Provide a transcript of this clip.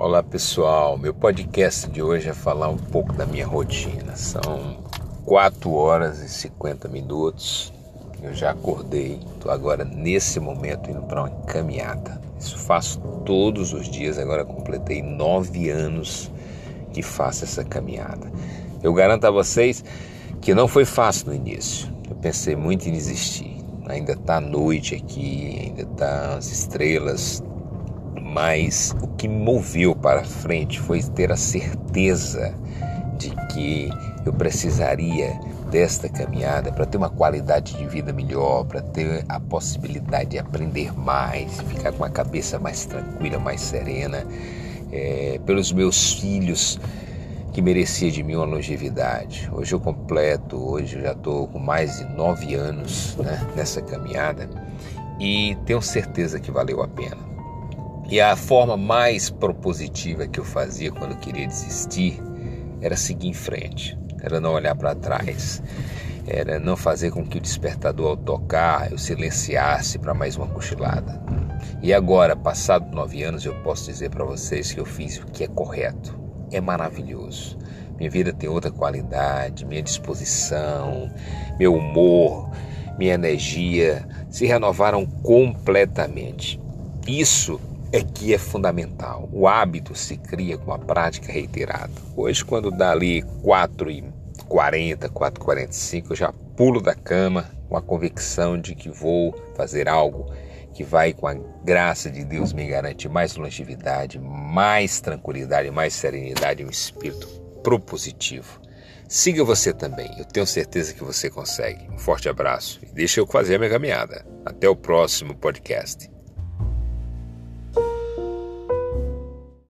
Olá pessoal, meu podcast de hoje é falar um pouco da minha rotina. São 4 horas e 50 minutos. Eu já acordei, estou agora nesse momento indo para uma caminhada. Isso faço todos os dias, agora completei 9 anos que faço essa caminhada. Eu garanto a vocês que não foi fácil no início. Eu pensei muito em desistir. Ainda está noite aqui, ainda tá as estrelas mas o que me moveu para frente foi ter a certeza de que eu precisaria desta caminhada para ter uma qualidade de vida melhor, para ter a possibilidade de aprender mais, ficar com a cabeça mais tranquila, mais serena, é, pelos meus filhos que merecia de mim uma longevidade. Hoje eu completo, hoje eu já estou com mais de nove anos né, nessa caminhada e tenho certeza que valeu a pena. E a forma mais propositiva que eu fazia quando eu queria desistir era seguir em frente, era não olhar para trás, era não fazer com que o despertador ao tocar eu silenciasse para mais uma cochilada. E agora, passado nove anos, eu posso dizer para vocês que eu fiz o que é correto, é maravilhoso. Minha vida tem outra qualidade, minha disposição, meu humor, minha energia se renovaram completamente. Isso é que é fundamental. O hábito se cria com a prática reiterada. Hoje, quando dá ali 4h40, 4h45, eu já pulo da cama com a convicção de que vou fazer algo que vai, com a graça de Deus, me garantir mais longevidade, mais tranquilidade, mais serenidade, um espírito propositivo. Siga você também, eu tenho certeza que você consegue. Um forte abraço e deixa eu fazer a minha caminhada. Até o próximo podcast.